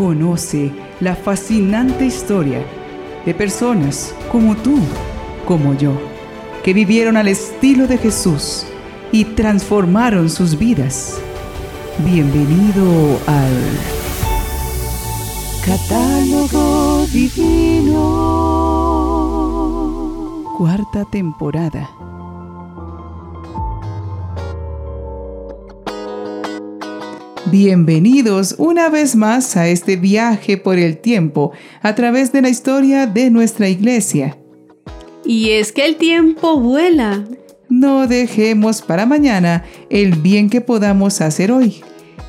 Conoce la fascinante historia de personas como tú, como yo, que vivieron al estilo de Jesús y transformaron sus vidas. Bienvenido al Catálogo Divino. Cuarta temporada. Bienvenidos una vez más a este viaje por el tiempo a través de la historia de nuestra iglesia. Y es que el tiempo vuela. No dejemos para mañana el bien que podamos hacer hoy.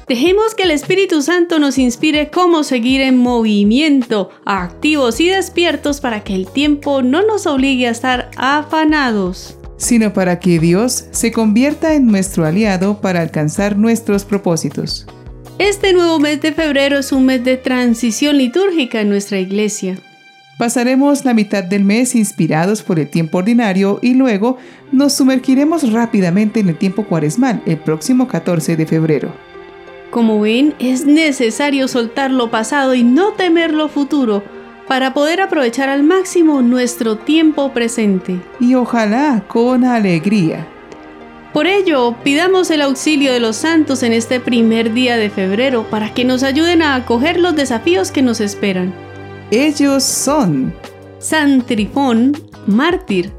Dejemos que el Espíritu Santo nos inspire cómo seguir en movimiento, activos y despiertos para que el tiempo no nos obligue a estar afanados sino para que Dios se convierta en nuestro aliado para alcanzar nuestros propósitos. Este nuevo mes de febrero es un mes de transición litúrgica en nuestra iglesia. Pasaremos la mitad del mes inspirados por el tiempo ordinario y luego nos sumergiremos rápidamente en el tiempo cuaresmal el próximo 14 de febrero. Como ven, es necesario soltar lo pasado y no temer lo futuro para poder aprovechar al máximo nuestro tiempo presente. Y ojalá con alegría. Por ello, pidamos el auxilio de los santos en este primer día de febrero para que nos ayuden a acoger los desafíos que nos esperan. Ellos son San Trifón, mártir,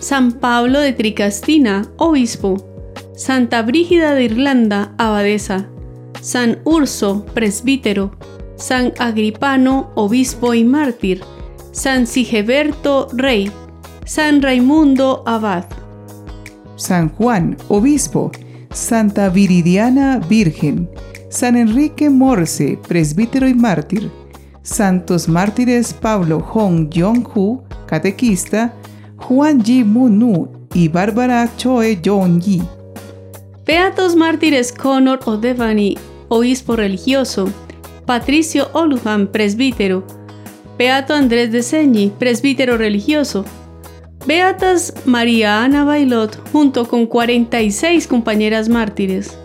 San Pablo de Tricastina, obispo, Santa Brígida de Irlanda, abadesa, San Urso, presbítero, San Agripano, obispo y mártir, San Sigeberto, rey, San Raimundo, abad. San Juan, obispo, Santa Viridiana, virgen, San Enrique Morse, presbítero y mártir, Santos mártires Pablo Hong Yong-hu, catequista, Juan Ji Munu y Bárbara Choe Jong-yi. Beatos mártires Connor O'Devany, obispo religioso, Patricio Oluhan, presbítero. Beato Andrés de Señi, presbítero religioso. Beatas María Ana Bailot, junto con 46 compañeras mártires.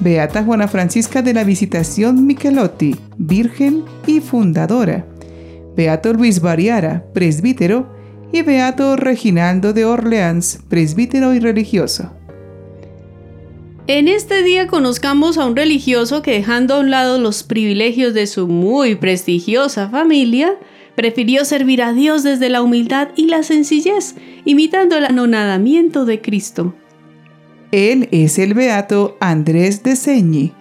Beata Juana Francisca de la Visitación Michelotti, virgen y fundadora. Beato Luis Variara, presbítero. Y Beato Reginaldo de Orleans, presbítero y religioso. En este día conozcamos a un religioso que dejando a un lado los privilegios de su muy prestigiosa familia, prefirió servir a Dios desde la humildad y la sencillez, imitando el anonadamiento de Cristo. Él es el beato Andrés de Segni.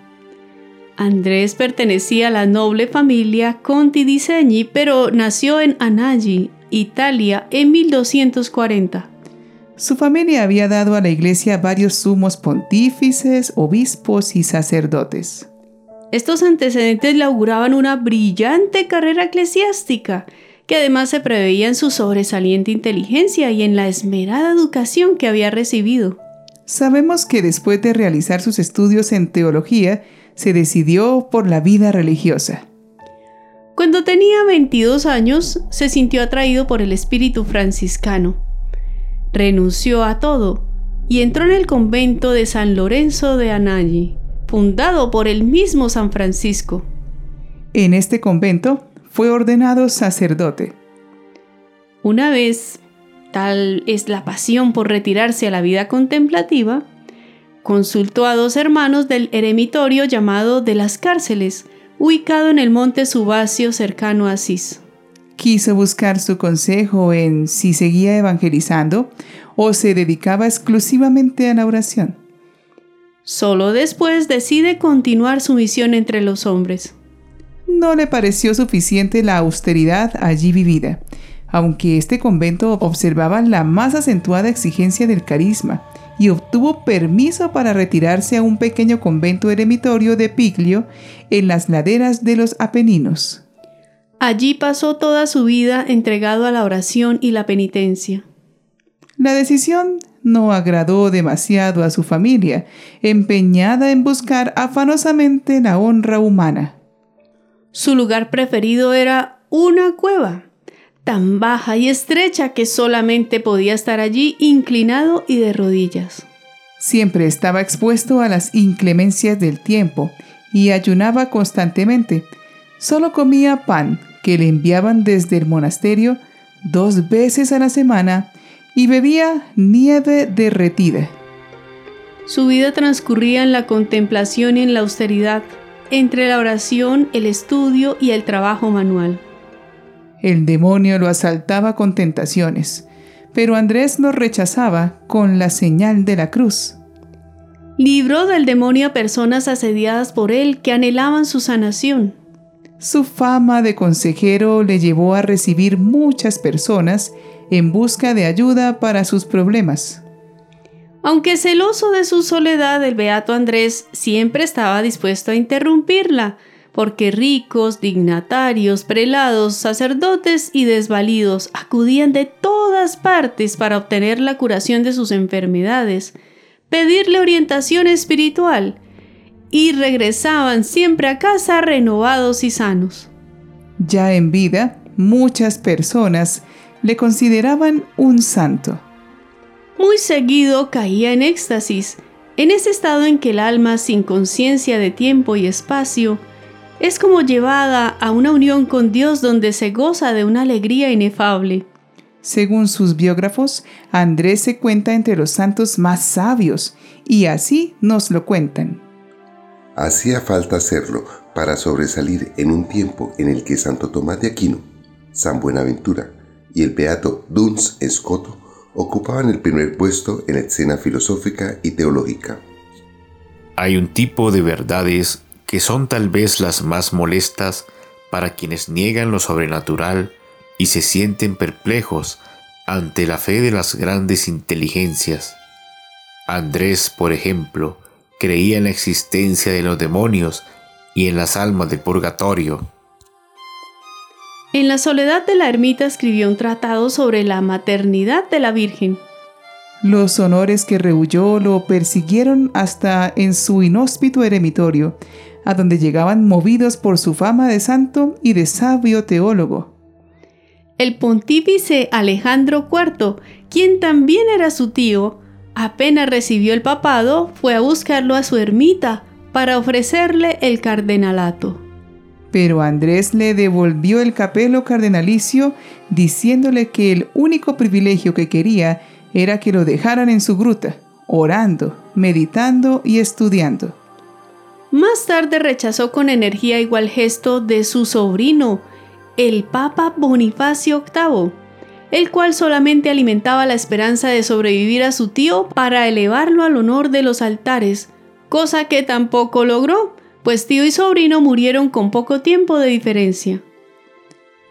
Andrés pertenecía a la noble familia Conti di Segni, pero nació en Anagni, Italia, en 1240. Su familia había dado a la iglesia varios sumos pontífices, obispos y sacerdotes. Estos antecedentes le auguraban una brillante carrera eclesiástica, que además se preveía en su sobresaliente inteligencia y en la esmerada educación que había recibido. Sabemos que después de realizar sus estudios en teología, se decidió por la vida religiosa. Cuando tenía 22 años, se sintió atraído por el espíritu franciscano renunció a todo y entró en el convento de San Lorenzo de Anagni, fundado por el mismo San Francisco. En este convento fue ordenado sacerdote. Una vez, tal es la pasión por retirarse a la vida contemplativa, consultó a dos hermanos del eremitorio llamado de las cárceles, ubicado en el monte Subacio cercano a Asís quiso buscar su consejo en si seguía evangelizando o se dedicaba exclusivamente a la oración. Solo después decide continuar su misión entre los hombres. No le pareció suficiente la austeridad allí vivida, aunque este convento observaba la más acentuada exigencia del carisma y obtuvo permiso para retirarse a un pequeño convento eremitorio de Piglio en las laderas de los Apeninos. Allí pasó toda su vida entregado a la oración y la penitencia. La decisión no agradó demasiado a su familia, empeñada en buscar afanosamente la honra humana. Su lugar preferido era una cueva, tan baja y estrecha que solamente podía estar allí inclinado y de rodillas. Siempre estaba expuesto a las inclemencias del tiempo y ayunaba constantemente, Solo comía pan que le enviaban desde el monasterio dos veces a la semana y bebía nieve derretida. Su vida transcurría en la contemplación y en la austeridad, entre la oración, el estudio y el trabajo manual. El demonio lo asaltaba con tentaciones, pero Andrés lo rechazaba con la señal de la cruz. Libró del demonio a personas asediadas por él que anhelaban su sanación. Su fama de consejero le llevó a recibir muchas personas en busca de ayuda para sus problemas. Aunque celoso de su soledad, el beato Andrés siempre estaba dispuesto a interrumpirla, porque ricos, dignatarios, prelados, sacerdotes y desvalidos acudían de todas partes para obtener la curación de sus enfermedades, pedirle orientación espiritual, y regresaban siempre a casa renovados y sanos. Ya en vida, muchas personas le consideraban un santo. Muy seguido caía en éxtasis, en ese estado en que el alma, sin conciencia de tiempo y espacio, es como llevada a una unión con Dios donde se goza de una alegría inefable. Según sus biógrafos, Andrés se cuenta entre los santos más sabios, y así nos lo cuentan. Hacía falta hacerlo para sobresalir en un tiempo en el que Santo Tomás de Aquino, San Buenaventura y el beato Duns Escoto ocupaban el primer puesto en la escena filosófica y teológica. Hay un tipo de verdades que son tal vez las más molestas para quienes niegan lo sobrenatural y se sienten perplejos ante la fe de las grandes inteligencias. Andrés, por ejemplo, creía en la existencia de los demonios y en las almas del purgatorio. En la soledad de la ermita escribió un tratado sobre la maternidad de la Virgen. Los honores que rehuyó lo persiguieron hasta en su inhóspito eremitorio, a donde llegaban movidos por su fama de santo y de sabio teólogo. El pontífice Alejandro IV, quien también era su tío, apenas recibió el papado, fue a buscarlo a su ermita para ofrecerle el cardenalato. Pero Andrés le devolvió el capelo cardenalicio diciéndole que el único privilegio que quería era que lo dejaran en su gruta, orando, meditando y estudiando. Más tarde rechazó con energía igual gesto de su sobrino, el Papa Bonifacio VIII, el cual solamente alimentaba la esperanza de sobrevivir a su tío para elevarlo al honor de los altares, cosa que tampoco logró, pues tío y sobrino murieron con poco tiempo de diferencia.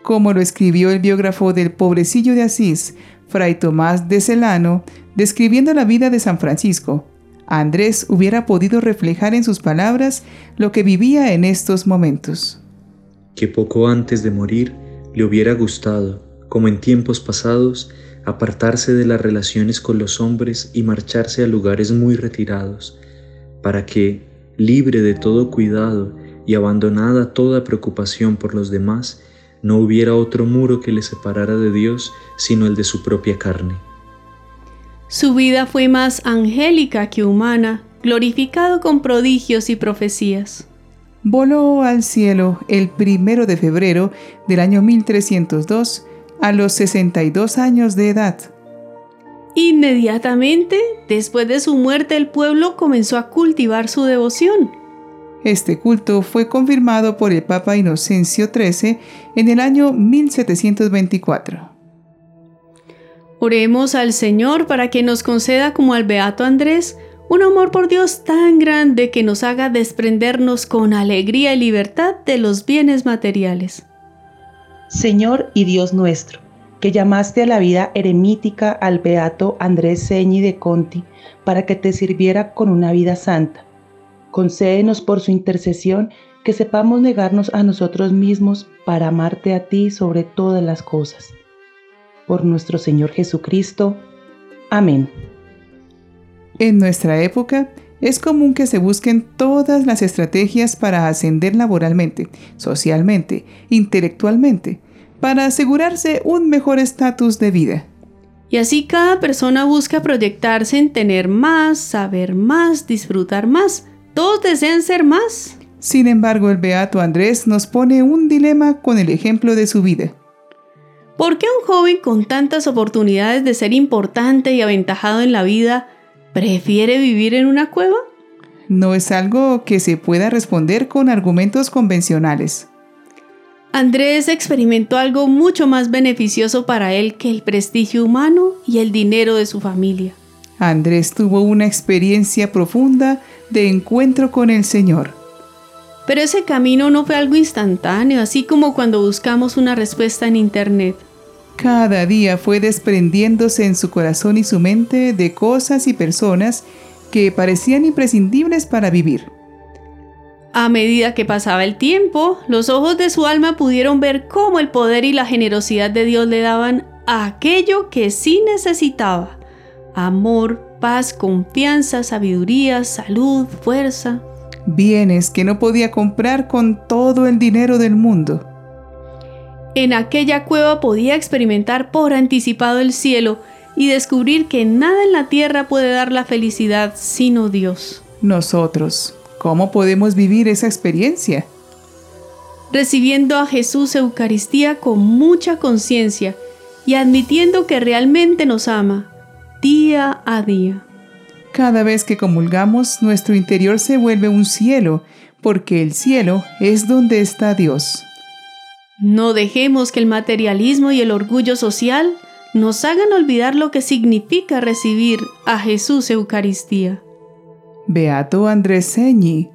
Como lo escribió el biógrafo del pobrecillo de Asís, Fray Tomás de Celano, describiendo la vida de San Francisco, Andrés hubiera podido reflejar en sus palabras lo que vivía en estos momentos. Que poco antes de morir le hubiera gustado como en tiempos pasados, apartarse de las relaciones con los hombres y marcharse a lugares muy retirados, para que, libre de todo cuidado y abandonada toda preocupación por los demás, no hubiera otro muro que le separara de Dios sino el de su propia carne. Su vida fue más angélica que humana, glorificado con prodigios y profecías. Voló al cielo el primero de febrero del año 1302 a los 62 años de edad. Inmediatamente, después de su muerte, el pueblo comenzó a cultivar su devoción. Este culto fue confirmado por el Papa Inocencio XIII en el año 1724. Oremos al Señor para que nos conceda como al Beato Andrés un amor por Dios tan grande que nos haga desprendernos con alegría y libertad de los bienes materiales. Señor y Dios nuestro, que llamaste a la vida eremítica al beato Andrés Ceñi de Conti para que te sirviera con una vida santa. Concédenos por su intercesión que sepamos negarnos a nosotros mismos para amarte a ti sobre todas las cosas. Por nuestro Señor Jesucristo. Amén. En nuestra época, es común que se busquen todas las estrategias para ascender laboralmente, socialmente, intelectualmente, para asegurarse un mejor estatus de vida. Y así cada persona busca proyectarse en tener más, saber más, disfrutar más. Todos desean ser más. Sin embargo, el beato Andrés nos pone un dilema con el ejemplo de su vida. ¿Por qué un joven con tantas oportunidades de ser importante y aventajado en la vida prefiere vivir en una cueva? No es algo que se pueda responder con argumentos convencionales. Andrés experimentó algo mucho más beneficioso para él que el prestigio humano y el dinero de su familia. Andrés tuvo una experiencia profunda de encuentro con el Señor. Pero ese camino no fue algo instantáneo, así como cuando buscamos una respuesta en Internet. Cada día fue desprendiéndose en su corazón y su mente de cosas y personas que parecían imprescindibles para vivir. A medida que pasaba el tiempo, los ojos de su alma pudieron ver cómo el poder y la generosidad de Dios le daban aquello que sí necesitaba. Amor, paz, confianza, sabiduría, salud, fuerza. Bienes que no podía comprar con todo el dinero del mundo. En aquella cueva podía experimentar por anticipado el cielo y descubrir que nada en la tierra puede dar la felicidad sino Dios. Nosotros, ¿cómo podemos vivir esa experiencia? Recibiendo a Jesús Eucaristía con mucha conciencia y admitiendo que realmente nos ama, día a día. Cada vez que comulgamos, nuestro interior se vuelve un cielo, porque el cielo es donde está Dios. No dejemos que el materialismo y el orgullo social nos hagan olvidar lo que significa recibir a Jesús Eucaristía. Beato Andrés Señi,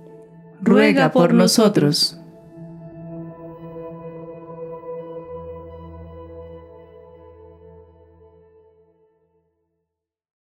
ruega por nosotros.